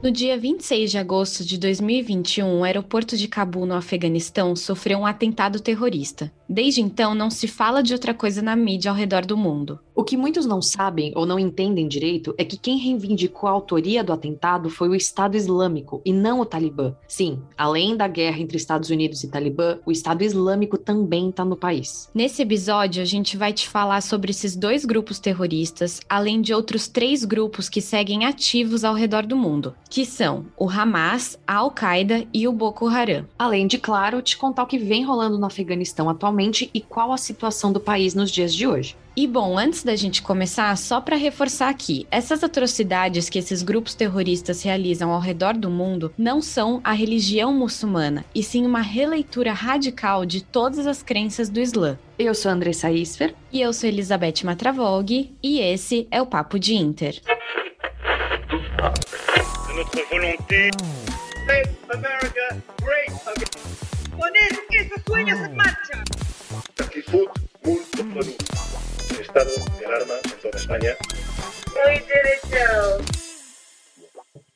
No dia 26 de agosto de 2021, o aeroporto de Cabul, no Afeganistão, sofreu um atentado terrorista. Desde então, não se fala de outra coisa na mídia ao redor do mundo. O que muitos não sabem ou não entendem direito é que quem reivindicou a autoria do atentado foi o Estado Islâmico e não o Talibã. Sim, além da guerra entre Estados Unidos e Talibã, o Estado Islâmico também está no país. Nesse episódio, a gente vai te falar sobre esses dois grupos terroristas, além de outros três grupos que seguem ativos ao redor do mundo, que são o Hamas, a Al-Qaeda e o Boko Haram. Além de, claro, te contar o que vem rolando no Afeganistão atualmente e qual a situação do país nos dias de hoje. E bom, antes da gente começar, só para reforçar aqui, essas atrocidades que esses grupos terroristas realizam ao redor do mundo não são a religião muçulmana, e sim uma releitura radical de todas as crenças do Islã. Eu sou Andressa Isfer. E eu sou Elizabeth Matravog, e esse é o Papo de Inter. Estado de alarma en toda España.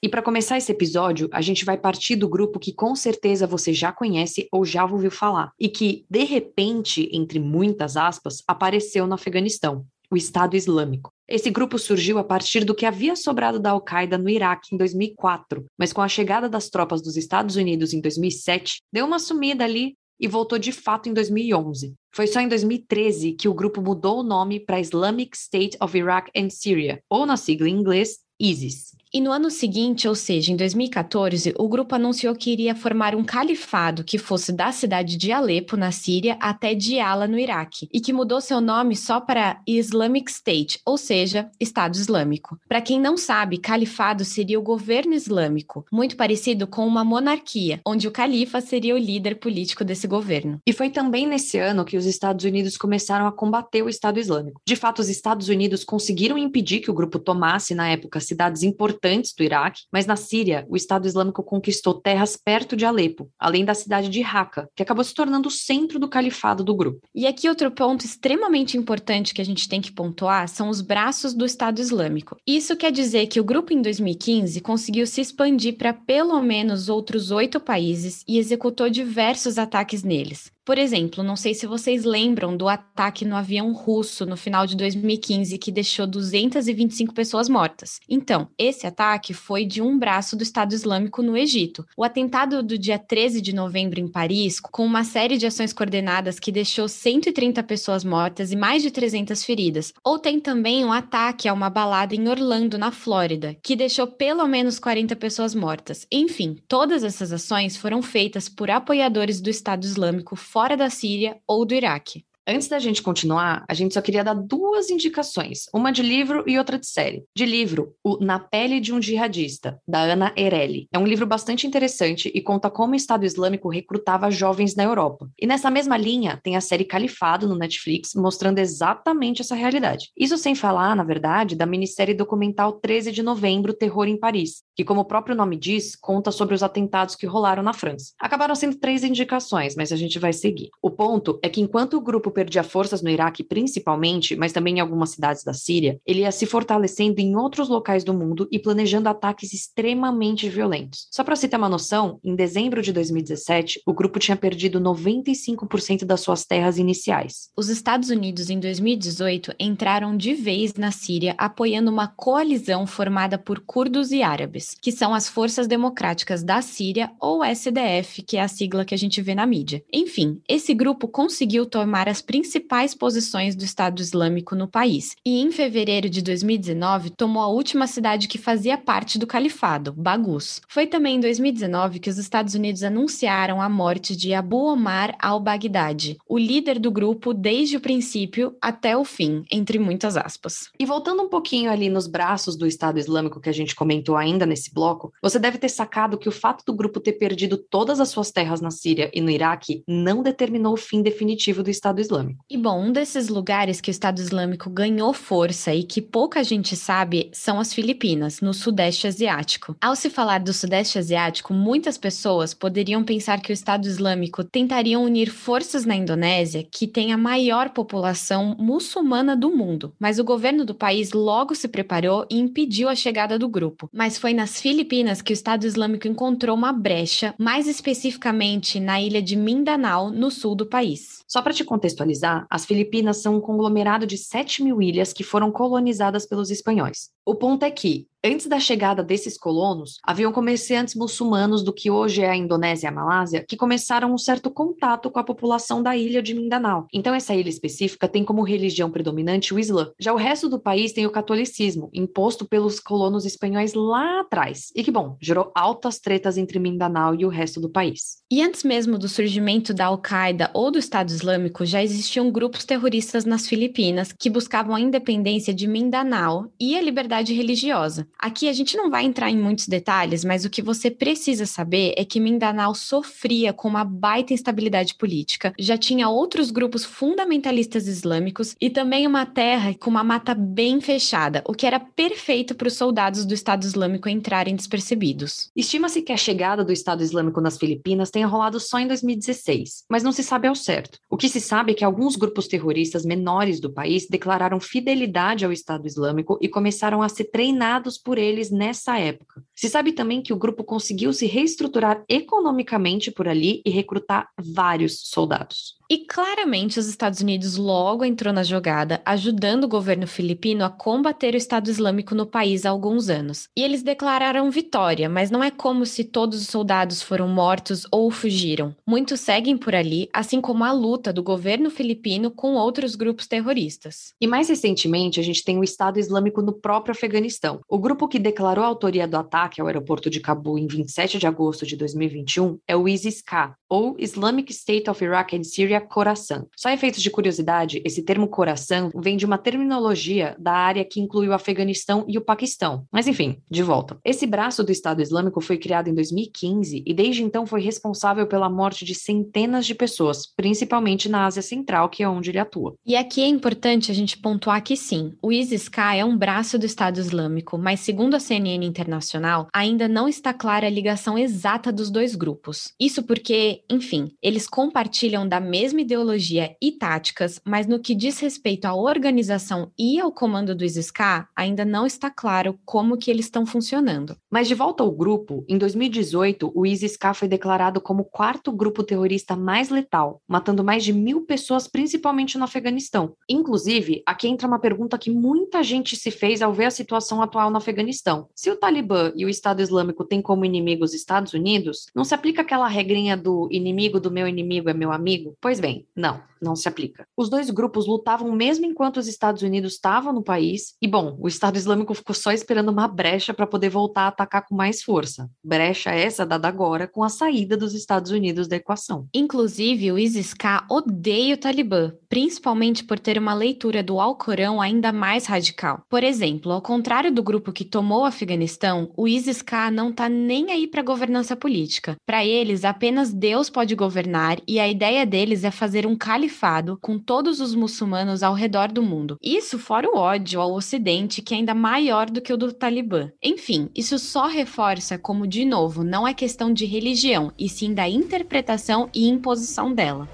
E para começar esse episódio, a gente vai partir do grupo que com certeza você já conhece ou já ouviu falar, e que, de repente, entre muitas aspas, apareceu no Afeganistão, o Estado Islâmico. Esse grupo surgiu a partir do que havia sobrado da Al-Qaeda no Iraque em 2004, mas com a chegada das tropas dos Estados Unidos em 2007, deu uma sumida ali e voltou de fato em 2011. Foi só em 2013 que o grupo mudou o nome para Islamic State of Iraq and Syria, ou na sigla em inglês, ISIS. E no ano seguinte, ou seja, em 2014, o grupo anunciou que iria formar um califado que fosse da cidade de Alepo, na Síria, até Diyala, no Iraque, e que mudou seu nome só para Islamic State, ou seja, Estado Islâmico. Para quem não sabe, califado seria o governo islâmico, muito parecido com uma monarquia, onde o califa seria o líder político desse governo. E foi também nesse ano que os Estados Unidos começaram a combater o Estado Islâmico. De fato, os Estados Unidos conseguiram impedir que o grupo tomasse, na época, cidades importantes importantes do Iraque, mas na Síria, o Estado Islâmico conquistou terras perto de Alepo, além da cidade de Raqqa, que acabou se tornando o centro do califado do grupo. E aqui outro ponto extremamente importante que a gente tem que pontuar são os braços do Estado Islâmico. Isso quer dizer que o grupo em 2015 conseguiu se expandir para pelo menos outros oito países e executou diversos ataques neles. Por exemplo, não sei se vocês lembram do ataque no avião russo no final de 2015 que deixou 225 pessoas mortas. Então, esse ataque foi de um braço do Estado Islâmico no Egito. O atentado do dia 13 de novembro em Paris, com uma série de ações coordenadas que deixou 130 pessoas mortas e mais de 300 feridas. Ou tem também um ataque a uma balada em Orlando, na Flórida, que deixou pelo menos 40 pessoas mortas. Enfim, todas essas ações foram feitas por apoiadores do Estado Islâmico fora da Síria ou do Iraque. Antes da gente continuar, a gente só queria dar duas indicações, uma de livro e outra de série. De livro, o Na Pele de um Jihadista, da Ana Erelli. É um livro bastante interessante e conta como o Estado Islâmico recrutava jovens na Europa. E nessa mesma linha, tem a série Califado no Netflix, mostrando exatamente essa realidade. Isso sem falar, na verdade, da minissérie documental 13 de novembro, Terror em Paris, que, como o próprio nome diz, conta sobre os atentados que rolaram na França. Acabaram sendo três indicações, mas a gente vai seguir. O ponto é que enquanto o grupo perdia forças no Iraque principalmente, mas também em algumas cidades da Síria, ele ia se fortalecendo em outros locais do mundo e planejando ataques extremamente violentos. Só para você ter uma noção, em dezembro de 2017, o grupo tinha perdido 95% das suas terras iniciais. Os Estados Unidos, em 2018, entraram de vez na Síria, apoiando uma coalizão formada por curdos e árabes, que são as Forças Democráticas da Síria, ou SDF, que é a sigla que a gente vê na mídia. Enfim, esse grupo conseguiu tomar as principais posições do Estado Islâmico no país e, em fevereiro de 2019, tomou a última cidade que fazia parte do califado, Bagus. Foi também em 2019 que os Estados Unidos anunciaram a morte de Abu Omar al-Baghdadi, o líder do grupo desde o princípio até o fim, entre muitas aspas. E voltando um pouquinho ali nos braços do Estado Islâmico que a gente comentou ainda nesse bloco, você deve ter sacado que o fato do grupo ter perdido todas as suas terras na Síria e no Iraque não determinou o fim definitivo do Estado Islâmico Islâmico. E bom, um desses lugares que o Estado Islâmico ganhou força e que pouca gente sabe são as Filipinas, no Sudeste Asiático. Ao se falar do Sudeste Asiático, muitas pessoas poderiam pensar que o Estado Islâmico tentaria unir forças na Indonésia, que tem a maior população muçulmana do mundo. Mas o governo do país logo se preparou e impediu a chegada do grupo. Mas foi nas Filipinas que o Estado Islâmico encontrou uma brecha, mais especificamente na ilha de Mindanao, no sul do país. Só para te contextualizar, as Filipinas são um conglomerado de 7 mil ilhas que foram colonizadas pelos espanhóis. O ponto é que, antes da chegada desses colonos, haviam comerciantes muçulmanos do que hoje é a Indonésia e a Malásia que começaram um certo contato com a população da ilha de Mindanao. Então, essa ilha específica tem como religião predominante o Islã. Já o resto do país tem o catolicismo, imposto pelos colonos espanhóis lá atrás, e que, bom, gerou altas tretas entre Mindanao e o resto do país. E antes mesmo do surgimento da Al-Qaeda ou do Estado Islâmico, já existiam grupos terroristas nas Filipinas que buscavam a independência de Mindanao e a liberdade religiosa. Aqui a gente não vai entrar em muitos detalhes, mas o que você precisa saber é que Mindanao sofria com uma baita instabilidade política, já tinha outros grupos fundamentalistas islâmicos e também uma terra com uma mata bem fechada, o que era perfeito para os soldados do Estado Islâmico entrarem despercebidos. Estima-se que a chegada do Estado Islâmico nas Filipinas tenha rolado só em 2016, mas não se sabe ao certo. O que se sabe é que alguns grupos terroristas menores do país declararam fidelidade ao Estado Islâmico e começaram a ser treinados por eles nessa época. Se sabe também que o grupo conseguiu se reestruturar economicamente por ali e recrutar vários soldados. E claramente os Estados Unidos logo entrou na jogada, ajudando o governo filipino a combater o Estado Islâmico no país há alguns anos. E eles declararam vitória, mas não é como se todos os soldados foram mortos ou fugiram. Muitos seguem por ali, assim como a luta do governo filipino com outros grupos terroristas. E mais recentemente, a gente tem o Estado Islâmico no próprio Afeganistão. O grupo que declarou a autoria do ataque ao aeroporto de Cabul em 27 de agosto de 2021 é o ISIS-K, ou Islamic State of Iraq and Syria Khorasan. Só efeitos de curiosidade, esse termo Khorasan vem de uma terminologia da área que inclui o Afeganistão e o Paquistão. Mas enfim, de volta. Esse braço do Estado Islâmico foi criado em 2015 e desde então foi responsável pela morte de centenas de pessoas, principalmente na Ásia Central, que é onde ele atua. E aqui é importante a gente pontuar que sim, o ISIS-K é um braço do Estado Islâmico, mas segundo a CNN Internacional, ainda não está clara a ligação exata dos dois grupos. Isso porque, enfim, eles compartilham da mesma ideologia e táticas, mas no que diz respeito à organização e ao comando do ISIS-K, ainda não está claro como que eles estão funcionando. Mas de volta ao grupo, em 2018, o ISIS-K foi declarado como o quarto grupo terrorista mais letal, matando mais de mil pessoas, principalmente no Afeganistão. Inclusive, aqui entra uma pergunta que muita gente se fez ao ver a situação atual no Afeganistão. Se o Talibã e o Estado Islâmico têm como inimigo os Estados Unidos, não se aplica aquela regrinha do inimigo do meu inimigo é meu amigo? Pois bem, não, não se aplica. Os dois grupos lutavam mesmo enquanto os Estados Unidos estavam no país, e bom, o Estado Islâmico ficou só esperando uma brecha para poder voltar a atacar com mais força. Brecha essa dada agora com a saída dos Estados Unidos da equação. Inclusive, o ISIS-K odeia o Talibã, principalmente por ter uma leitura do Alcorão ainda mais radical. Por exemplo, ao contrário do grupo que tomou o Afeganistão, o ISIS-K não tá nem aí para governança política. Para eles, apenas Deus pode governar e a ideia deles é fazer um califado com todos os muçulmanos ao redor do mundo. Isso fora o ódio ao Ocidente, que é ainda maior do que o do Talibã. Enfim, isso só reforça como, de novo, não é questão de religião, e sim da interpretação e imposição dela.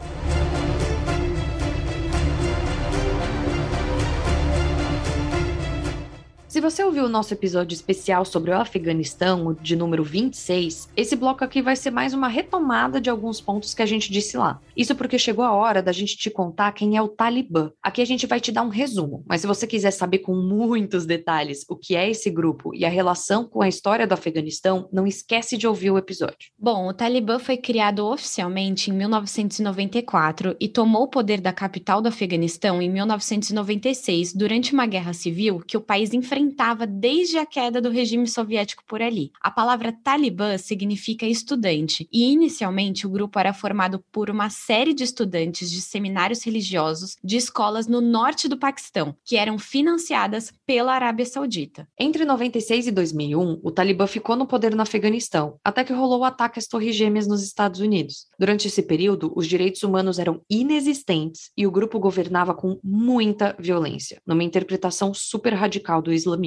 Se você ouviu o nosso episódio especial sobre o Afeganistão, de número 26, esse bloco aqui vai ser mais uma retomada de alguns pontos que a gente disse lá. Isso porque chegou a hora da gente te contar quem é o Talibã. Aqui a gente vai te dar um resumo, mas se você quiser saber com muitos detalhes o que é esse grupo e a relação com a história do Afeganistão, não esquece de ouvir o episódio. Bom, o Talibã foi criado oficialmente em 1994 e tomou o poder da capital do Afeganistão em 1996 durante uma guerra civil que o país enfrentou desde a queda do regime soviético por ali. A palavra Talibã significa estudante, e inicialmente o grupo era formado por uma série de estudantes de seminários religiosos de escolas no norte do Paquistão, que eram financiadas pela Arábia Saudita. Entre 96 e 2001, o Talibã ficou no poder no Afeganistão, até que rolou o ataque às Torres Gêmeas nos Estados Unidos. Durante esse período, os direitos humanos eram inexistentes e o grupo governava com muita violência, numa interpretação super radical do islamismo.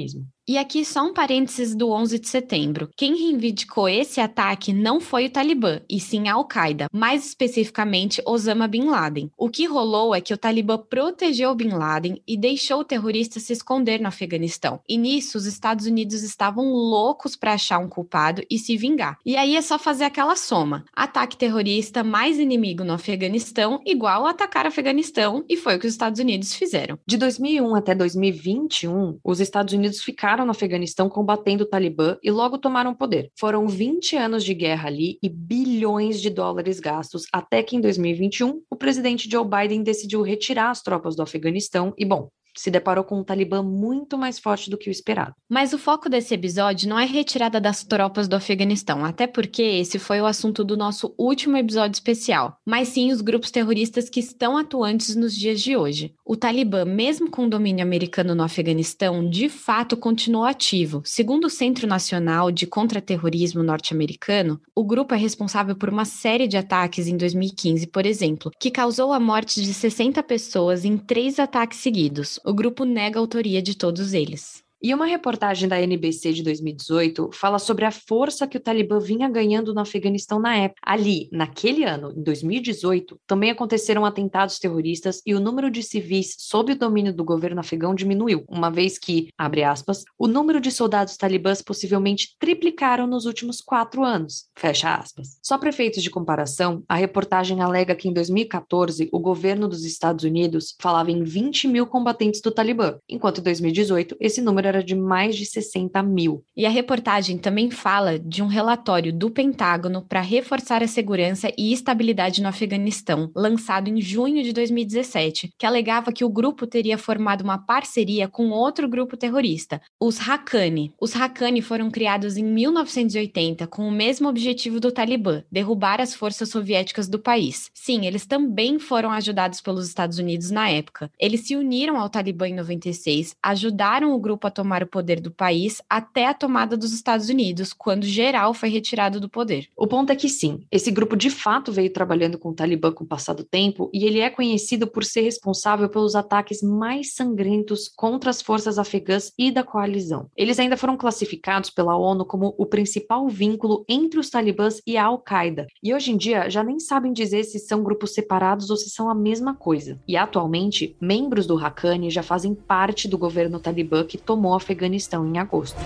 E aqui só um parênteses do 11 de setembro. Quem reivindicou esse ataque não foi o Talibã, e sim a Al-Qaeda, mais especificamente Osama Bin Laden. O que rolou é que o Talibã protegeu Bin Laden e deixou o terrorista se esconder no Afeganistão. E nisso, os Estados Unidos estavam loucos para achar um culpado e se vingar. E aí é só fazer aquela soma: ataque terrorista mais inimigo no Afeganistão igual atacar Afeganistão, e foi o que os Estados Unidos fizeram. De 2001 até 2021, os Estados Unidos ficaram no Afeganistão combatendo o Talibã e logo tomaram poder. Foram 20 anos de guerra ali e bilhões de dólares gastos, até que em 2021 o presidente Joe Biden decidiu retirar as tropas do Afeganistão e, bom, se deparou com um Talibã muito mais forte do que o esperado. Mas o foco desse episódio não é retirada das tropas do Afeganistão, até porque esse foi o assunto do nosso último episódio especial, mas sim os grupos terroristas que estão atuantes nos dias de hoje. O Talibã, mesmo com domínio americano no Afeganistão, de fato continuou ativo. Segundo o Centro Nacional de Contra-Terrorismo norte-americano, o grupo é responsável por uma série de ataques em 2015, por exemplo, que causou a morte de 60 pessoas em três ataques seguidos. O grupo nega a autoria de todos eles. E uma reportagem da NBC de 2018 fala sobre a força que o Talibã vinha ganhando no Afeganistão na época. Ali, naquele ano, em 2018, também aconteceram atentados terroristas e o número de civis sob o domínio do governo afegão diminuiu, uma vez que, abre aspas, o número de soldados talibãs possivelmente triplicaram nos últimos quatro anos, fecha aspas. Só para efeitos de comparação, a reportagem alega que em 2014 o governo dos Estados Unidos falava em 20 mil combatentes do Talibã, enquanto em 2018 esse número era de mais de 60 mil. E a reportagem também fala de um relatório do Pentágono para reforçar a segurança e estabilidade no Afeganistão, lançado em junho de 2017, que alegava que o grupo teria formado uma parceria com outro grupo terrorista, os Haqqani. Os Haqqani foram criados em 1980 com o mesmo objetivo do Talibã, derrubar as forças soviéticas do país. Sim, eles também foram ajudados pelos Estados Unidos na época. Eles se uniram ao Talibã em 96, ajudaram o grupo a tomar o poder do país até a tomada dos Estados Unidos, quando geral foi retirado do poder. O ponto é que sim, esse grupo de fato veio trabalhando com o Talibã com o passar do tempo e ele é conhecido por ser responsável pelos ataques mais sangrentos contra as forças afegãs e da coalizão. Eles ainda foram classificados pela ONU como o principal vínculo entre os talibãs e a Al-Qaeda, e hoje em dia já nem sabem dizer se são grupos separados ou se são a mesma coisa. E atualmente, membros do Haqqani já fazem parte do governo talibã que tomou o Afeganistão em agosto.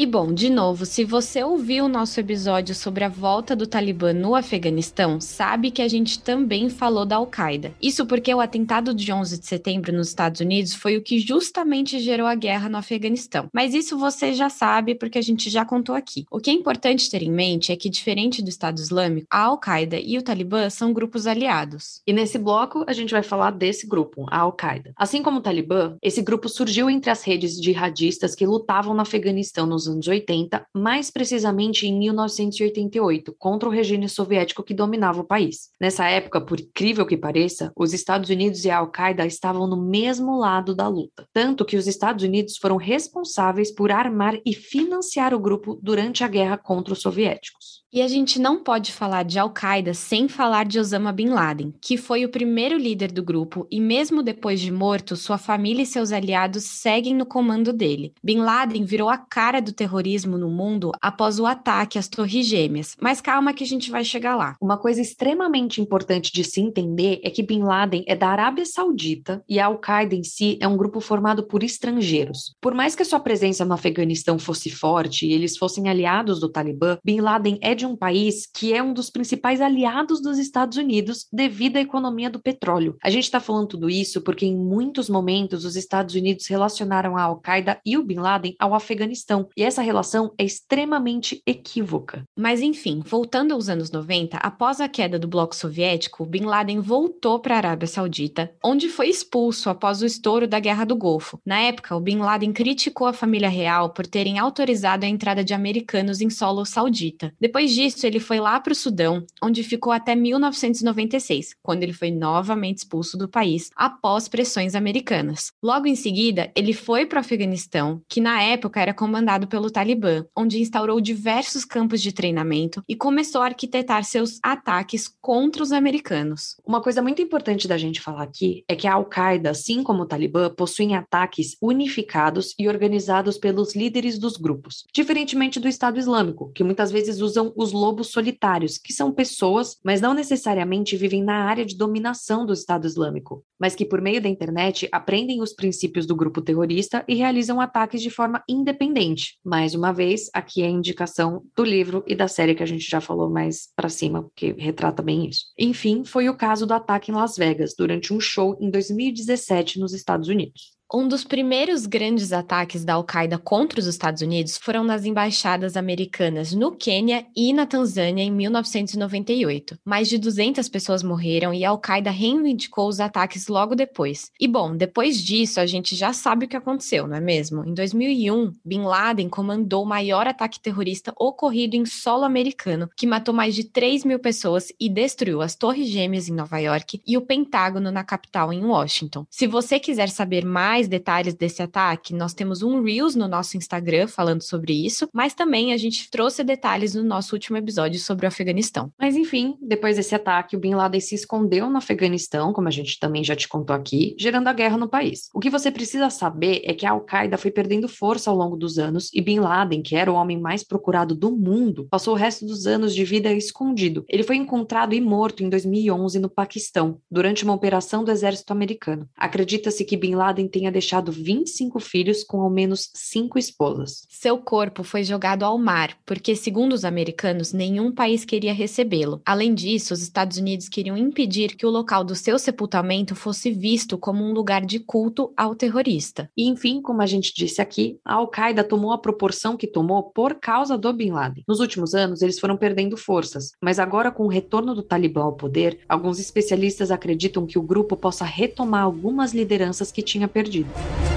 E bom, de novo, se você ouviu o nosso episódio sobre a volta do Talibã no Afeganistão, sabe que a gente também falou da Al-Qaeda. Isso porque o atentado de 11 de setembro nos Estados Unidos foi o que justamente gerou a guerra no Afeganistão. Mas isso você já sabe porque a gente já contou aqui. O que é importante ter em mente é que, diferente do Estado Islâmico, a Al-Qaeda e o Talibã são grupos aliados. E nesse bloco, a gente vai falar desse grupo, a Al-Qaeda. Assim como o Talibã, esse grupo surgiu entre as redes jihadistas que lutavam no Afeganistão nos anos 80, mais precisamente em 1988, contra o regime soviético que dominava o país. Nessa época, por incrível que pareça, os Estados Unidos e a Al-Qaeda estavam no mesmo lado da luta, tanto que os Estados Unidos foram responsáveis por armar e financiar o grupo durante a guerra contra os soviéticos. E a gente não pode falar de Al-Qaeda sem falar de Osama Bin Laden, que foi o primeiro líder do grupo e, mesmo depois de morto, sua família e seus aliados seguem no comando dele. Bin Laden virou a cara do terrorismo no mundo após o ataque às Torres Gêmeas, mas calma que a gente vai chegar lá. Uma coisa extremamente importante de se entender é que Bin Laden é da Arábia Saudita e a Al-Qaeda em si é um grupo formado por estrangeiros. Por mais que a sua presença no Afeganistão fosse forte e eles fossem aliados do Talibã, Bin Laden é de um país que é um dos principais aliados dos Estados Unidos devido à economia do petróleo. A gente está falando tudo isso porque em muitos momentos os Estados Unidos relacionaram a Al-Qaeda e o Bin Laden ao Afeganistão. E essa relação é extremamente equívoca. Mas enfim, voltando aos anos 90, após a queda do bloco soviético, Bin Laden voltou para a Arábia Saudita, onde foi expulso após o estouro da Guerra do Golfo. Na época, o Bin Laden criticou a família real por terem autorizado a entrada de americanos em solo saudita. Depois disso, ele foi lá para o Sudão, onde ficou até 1996, quando ele foi novamente expulso do país após pressões americanas. Logo em seguida, ele foi para o Afeganistão, que na época era comandado pelo Talibã, onde instaurou diversos campos de treinamento e começou a arquitetar seus ataques contra os americanos. Uma coisa muito importante da gente falar aqui é que a Al-Qaeda, assim como o Talibã, possuem ataques unificados e organizados pelos líderes dos grupos, diferentemente do Estado Islâmico, que muitas vezes usam os lobos solitários, que são pessoas, mas não necessariamente vivem na área de dominação do Estado Islâmico, mas que por meio da internet aprendem os princípios do grupo terrorista e realizam ataques de forma independente. Mais uma vez, aqui é a indicação do livro e da série que a gente já falou mais para cima, que retrata bem isso. Enfim, foi o caso do ataque em Las Vegas, durante um show em 2017 nos Estados Unidos. Um dos primeiros grandes ataques da Al-Qaeda contra os Estados Unidos foram nas embaixadas americanas no Quênia e na Tanzânia em 1998. Mais de 200 pessoas morreram e a Al-Qaeda reivindicou os ataques logo depois. E bom, depois disso a gente já sabe o que aconteceu, não é mesmo? Em 2001, Bin Laden comandou o maior ataque terrorista ocorrido em solo americano, que matou mais de 3 mil pessoas e destruiu as Torres Gêmeas em Nova York e o Pentágono na capital em Washington. Se você quiser saber mais mais detalhes desse ataque, nós temos um Reels no nosso Instagram falando sobre isso, mas também a gente trouxe detalhes no nosso último episódio sobre o Afeganistão. Mas enfim, depois desse ataque, o Bin Laden se escondeu no Afeganistão, como a gente também já te contou aqui, gerando a guerra no país. O que você precisa saber é que a Al-Qaeda foi perdendo força ao longo dos anos e Bin Laden, que era o homem mais procurado do mundo, passou o resto dos anos de vida escondido. Ele foi encontrado e morto em 2011 no Paquistão, durante uma operação do exército americano. Acredita-se que Bin Laden tenha deixado 25 filhos com ao menos cinco esposas. Seu corpo foi jogado ao mar, porque, segundo os americanos, nenhum país queria recebê-lo. Além disso, os Estados Unidos queriam impedir que o local do seu sepultamento fosse visto como um lugar de culto ao terrorista. E, enfim, como a gente disse aqui, a Al-Qaeda tomou a proporção que tomou por causa do Bin Laden. Nos últimos anos, eles foram perdendo forças, mas agora, com o retorno do Talibã ao poder, alguns especialistas acreditam que o grupo possa retomar algumas lideranças que tinha perdido perdido.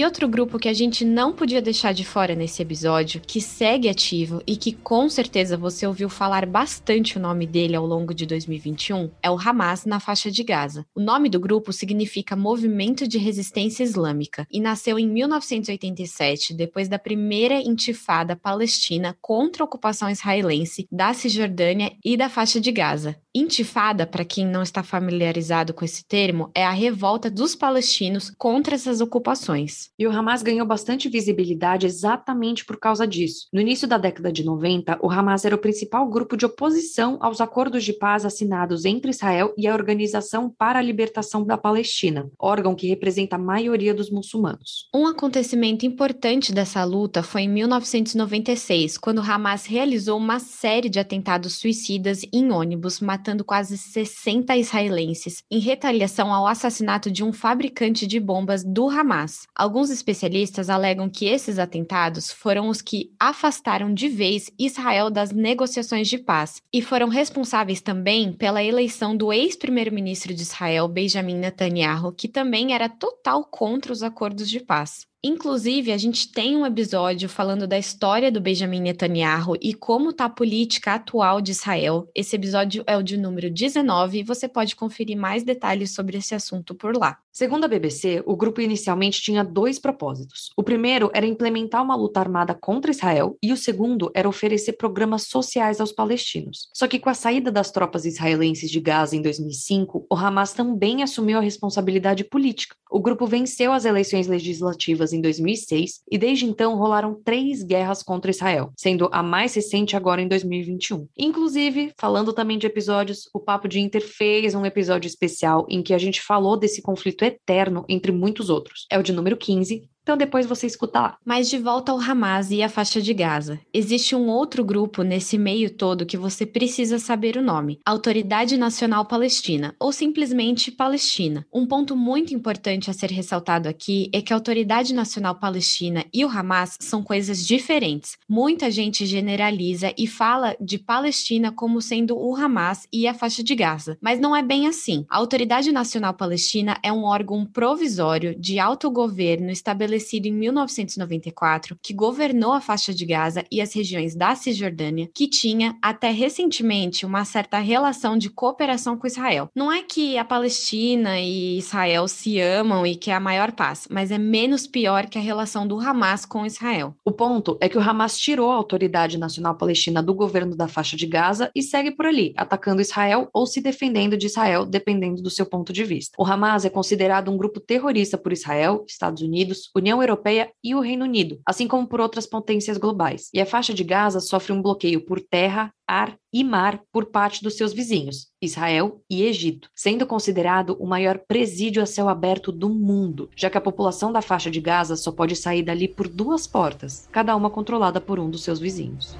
E outro grupo que a gente não podia deixar de fora nesse episódio, que segue ativo e que com certeza você ouviu falar bastante o nome dele ao longo de 2021, é o Hamas na faixa de Gaza. O nome do grupo significa Movimento de Resistência Islâmica e nasceu em 1987, depois da primeira intifada palestina contra a ocupação israelense da Cisjordânia e da faixa de Gaza. Intifada, para quem não está familiarizado com esse termo, é a revolta dos palestinos contra essas ocupações. E o Hamas ganhou bastante visibilidade exatamente por causa disso. No início da década de 90, o Hamas era o principal grupo de oposição aos acordos de paz assinados entre Israel e a Organização para a Libertação da Palestina, órgão que representa a maioria dos muçulmanos. Um acontecimento importante dessa luta foi em 1996, quando o Hamas realizou uma série de atentados suicidas em ônibus, matando quase 60 israelenses, em retaliação ao assassinato de um fabricante de bombas do Hamas. Alguns especialistas alegam que esses atentados foram os que afastaram de vez Israel das negociações de paz e foram responsáveis também pela eleição do ex-primeiro-ministro de Israel, Benjamin Netanyahu, que também era total contra os acordos de paz. Inclusive, a gente tem um episódio falando da história do Benjamin Netanyahu e como está a política atual de Israel. Esse episódio é o de número 19 e você pode conferir mais detalhes sobre esse assunto por lá. Segundo a BBC, o grupo inicialmente tinha dois propósitos. O primeiro era implementar uma luta armada contra Israel e o segundo era oferecer programas sociais aos palestinos. Só que com a saída das tropas israelenses de Gaza em 2005, o Hamas também assumiu a responsabilidade política. O grupo venceu as eleições legislativas em 2006 e desde então rolaram três guerras contra Israel, sendo a mais recente agora em 2021. Inclusive, falando também de episódios, o Papo de Inter fez um episódio especial em que a gente falou desse conflito eterno entre muitos outros. É o de número 15, Então depois você escuta lá. Mas de volta ao Hamas e à faixa de Gaza. Existe um outro grupo nesse meio todo que você precisa saber o nome: Autoridade Nacional Palestina, ou simplesmente Palestina. Um ponto muito importante a ser ressaltado aqui é que a Autoridade Nacional Palestina e o Hamas são coisas diferentes. Muita gente generaliza e fala de Palestina como sendo o Hamas e a faixa de Gaza, mas não é bem assim. A Autoridade Nacional Palestina é um órgão provisório de autogoverno estabelecido em 1994 que governou a faixa de Gaza e as regiões da Cisjordânia, que tinha até recentemente uma certa relação de cooperação com Israel. Não é que a Palestina e Israel se amam e que é a maior paz, mas é menos pior que a relação do Hamas com Israel. O ponto é que o Hamas tirou a Autoridade Nacional Palestina do governo da faixa de Gaza e segue por ali, atacando Israel ou se defendendo de Israel, dependendo do seu ponto de vista. O Hamas é considerado um grupo terrorista por Israel, Estados Unidos, União Europeia e o Reino Unido, assim como por outras potências globais. E a faixa de Gaza sofre um bloqueio por terra, ar e mar por parte dos seus vizinhos, Israel e Egito, sendo considerado o maior presídio a céu aberto do mundo, já que a população da faixa de Gaza só pode sair dali por duas portas, cada uma controlada por um dos seus vizinhos.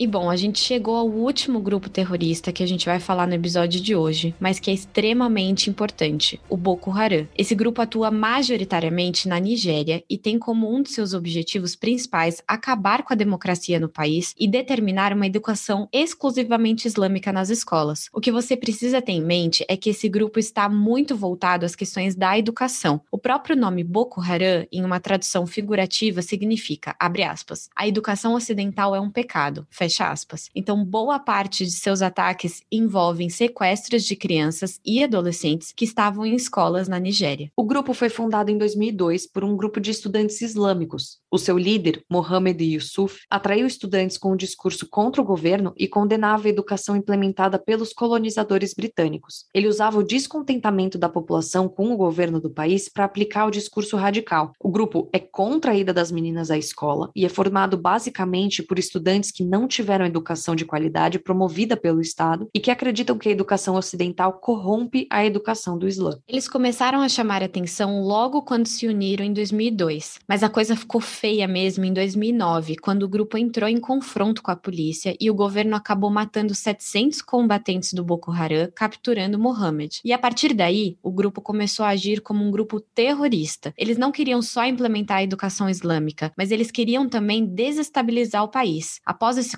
E bom, a gente chegou ao último grupo terrorista que a gente vai falar no episódio de hoje, mas que é extremamente importante, o Boko Haram. Esse grupo atua majoritariamente na Nigéria e tem como um de seus objetivos principais acabar com a democracia no país e determinar uma educação exclusivamente islâmica nas escolas. O que você precisa ter em mente é que esse grupo está muito voltado às questões da educação. O próprio nome Boko Haram, em uma tradução figurativa, significa, abre aspas, a educação ocidental é um pecado, fecha fecha aspas. Então, boa parte de seus ataques envolvem sequestros de crianças e adolescentes que estavam em escolas na Nigéria. O grupo foi fundado em 2002 por um grupo de estudantes islâmicos. O seu líder, Mohamed Yusuf, atraiu estudantes com um discurso contra o governo e condenava a educação implementada pelos colonizadores britânicos. Ele usava o descontentamento da população com o governo do país para aplicar o discurso radical. O grupo é contra a ida das meninas à escola e é formado basicamente por estudantes que não tiveram educação de qualidade promovida pelo Estado e que acreditam que a educação ocidental corrompe a educação do Islã. Eles começaram a chamar atenção logo quando se uniram em 2002, mas a coisa ficou feia mesmo em 2009, quando o grupo entrou em confronto com a polícia e o governo acabou matando 700 combatentes do Boko Haram, capturando Mohammed. E a partir daí, o grupo começou a agir como um grupo terrorista. Eles não queriam só implementar a educação islâmica, mas eles queriam também desestabilizar o país. Após esse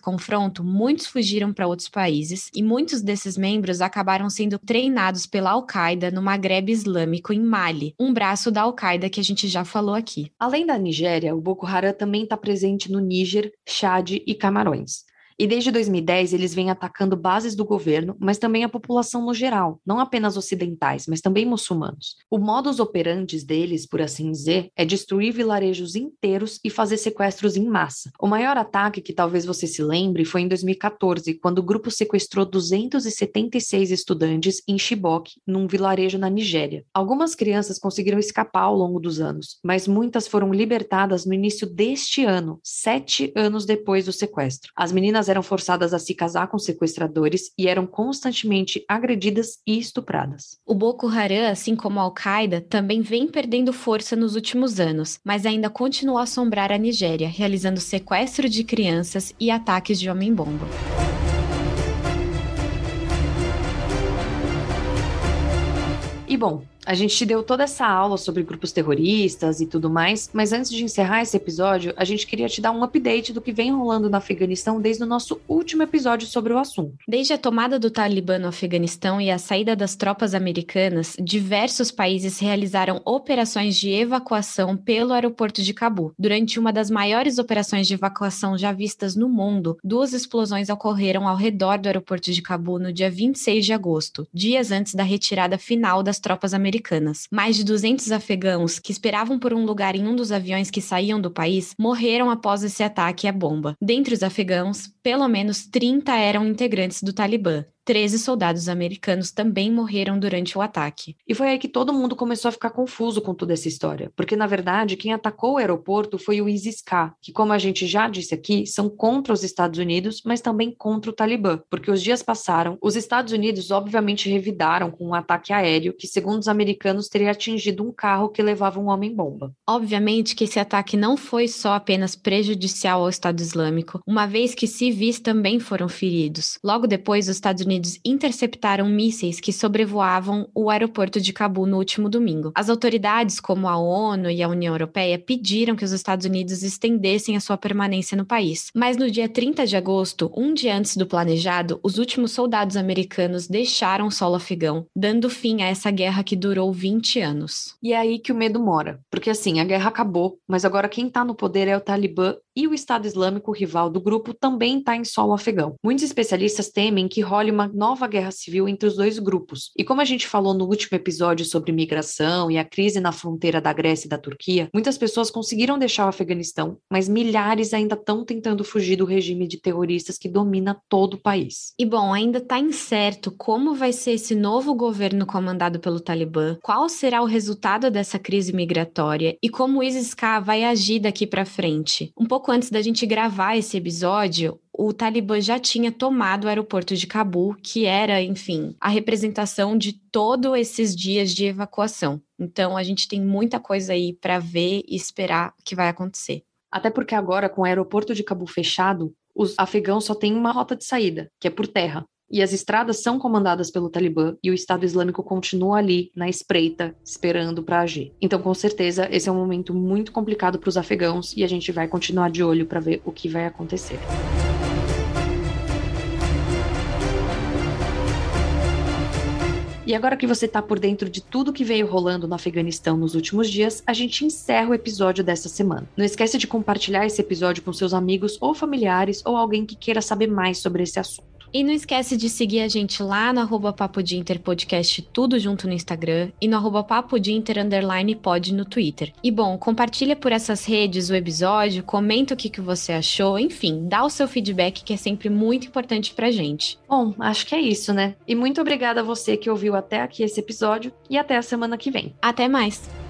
muitos fugiram para outros países e muitos desses membros acabaram sendo treinados pela Al-Qaeda no Maghreb Islâmico em Mali, um braço da Al-Qaeda que a gente já falou aqui. Além da Nigéria, o Boko Haram também está presente no Níger, Chad e Camarões. E desde 2010 eles vêm atacando bases do governo, mas também a população no geral, não apenas ocidentais, mas também muçulmanos. O modus operandi deles, por assim dizer, é destruir vilarejos inteiros e fazer sequestros em massa. O maior ataque que talvez você se lembre foi em 2014, quando o grupo sequestrou 276 estudantes em Chibok, num vilarejo na Nigéria. Algumas crianças conseguiram escapar ao longo dos anos, mas muitas foram libertadas no início deste ano, sete anos depois do sequestro. As meninas eram forçadas a se casar com sequestradores e eram constantemente agredidas e estupradas. O Boko Haram, assim como a Al-Qaeda, também vem perdendo força nos últimos anos, mas ainda continua a assombrar a Nigéria, realizando sequestro de crianças e ataques de homem-bomba. E bom, a gente te deu toda essa aula sobre grupos terroristas e tudo mais, mas antes de encerrar esse episódio, a gente queria te dar um update do que vem rolando no Afeganistão desde o nosso último episódio sobre o assunto. Desde a tomada do Talibã no Afeganistão e a saída das tropas americanas, diversos países realizaram operações de evacuação pelo aeroporto de Cabu. Durante uma das maiores operações de evacuação já vistas no mundo, duas explosões ocorreram ao redor do aeroporto de Cabu no dia 26 de agosto, dias antes da retirada final das tropas americanas americanas. Mais de 200 afegãos que esperavam por um lugar em um dos aviões que saíam do país morreram após esse ataque à bomba. Dentre os afegãos, pelo menos 30 eram integrantes do Talibã. 13 soldados americanos também morreram durante o ataque. E foi aí que todo mundo começou a ficar confuso com toda essa história, porque na verdade quem atacou o aeroporto foi o ISIS-K, que como a gente já disse aqui, são contra os Estados Unidos, mas também contra o Talibã, porque os dias passaram, os Estados Unidos obviamente revidaram com um ataque aéreo que, segundo os americanos, teria atingido um carro que levava um homem-bomba. Obviamente que esse ataque não foi só apenas prejudicial ao Estado Islâmico, uma vez que civis também foram feridos. Logo depois, os Estados Unidos interceptaram mísseis que sobrevoavam o aeroporto de Cabul no último domingo. As autoridades, como a ONU e a União Europeia, pediram que os Estados Unidos estendessem a sua permanência no país. Mas no dia 30 de agosto, um dia antes do planejado, os últimos soldados americanos deixaram o solo afegão, dando fim a essa guerra que durou 20 anos. E é aí que o medo mora, porque assim, a guerra acabou, mas agora quem tá no poder é o Talibã e o Estado Islâmico, rival do grupo, também está em solo afegão. Muitos especialistas temem que role uma nova guerra civil entre os dois grupos. E como a gente falou no último episódio sobre migração e a crise na fronteira da Grécia e da Turquia, muitas pessoas conseguiram deixar o Afeganistão, mas milhares ainda estão tentando fugir do regime de terroristas que domina todo o país. E bom, ainda está incerto como vai ser esse novo governo comandado pelo Talibã, qual será o resultado dessa crise migratória e como o ISIS-K vai agir daqui para frente. Um pouco antes da gente gravar esse episódio, o Talibã já tinha tomado o aeroporto de Cabul, que era, enfim, a representação de todos esses dias de evacuação. Então, a gente tem muita coisa aí para ver e esperar que vai acontecer. Até porque agora, com o aeroporto de Cabul fechado, os afegãos só têm uma rota de saída, que é por terra e as estradas são comandadas pelo Talibã e o Estado Islâmico continua ali na espreita, esperando para agir. Então, com certeza, esse é um momento muito complicado para os afegãos e a gente vai continuar de olho para ver o que vai acontecer. E agora que você está por dentro de tudo que veio rolando no Afeganistão nos últimos dias, a gente encerra o episódio dessa semana. Não esqueça de compartilhar esse episódio com seus amigos ou familiares ou alguém que queira saber mais sobre esse assunto. E não esquece de seguir a gente lá no arroba Papo de Inter Podcast, tudo junto no Instagram, e no arroba Papo de Inter Underline Pod no Twitter. E bom, compartilha por essas redes o episódio, comenta o que, que você achou, enfim, dá o seu feedback que é sempre muito importante pra gente. Bom, acho que é isso, né? E muito obrigada a você que ouviu até aqui esse episódio e até a semana que vem. Até mais!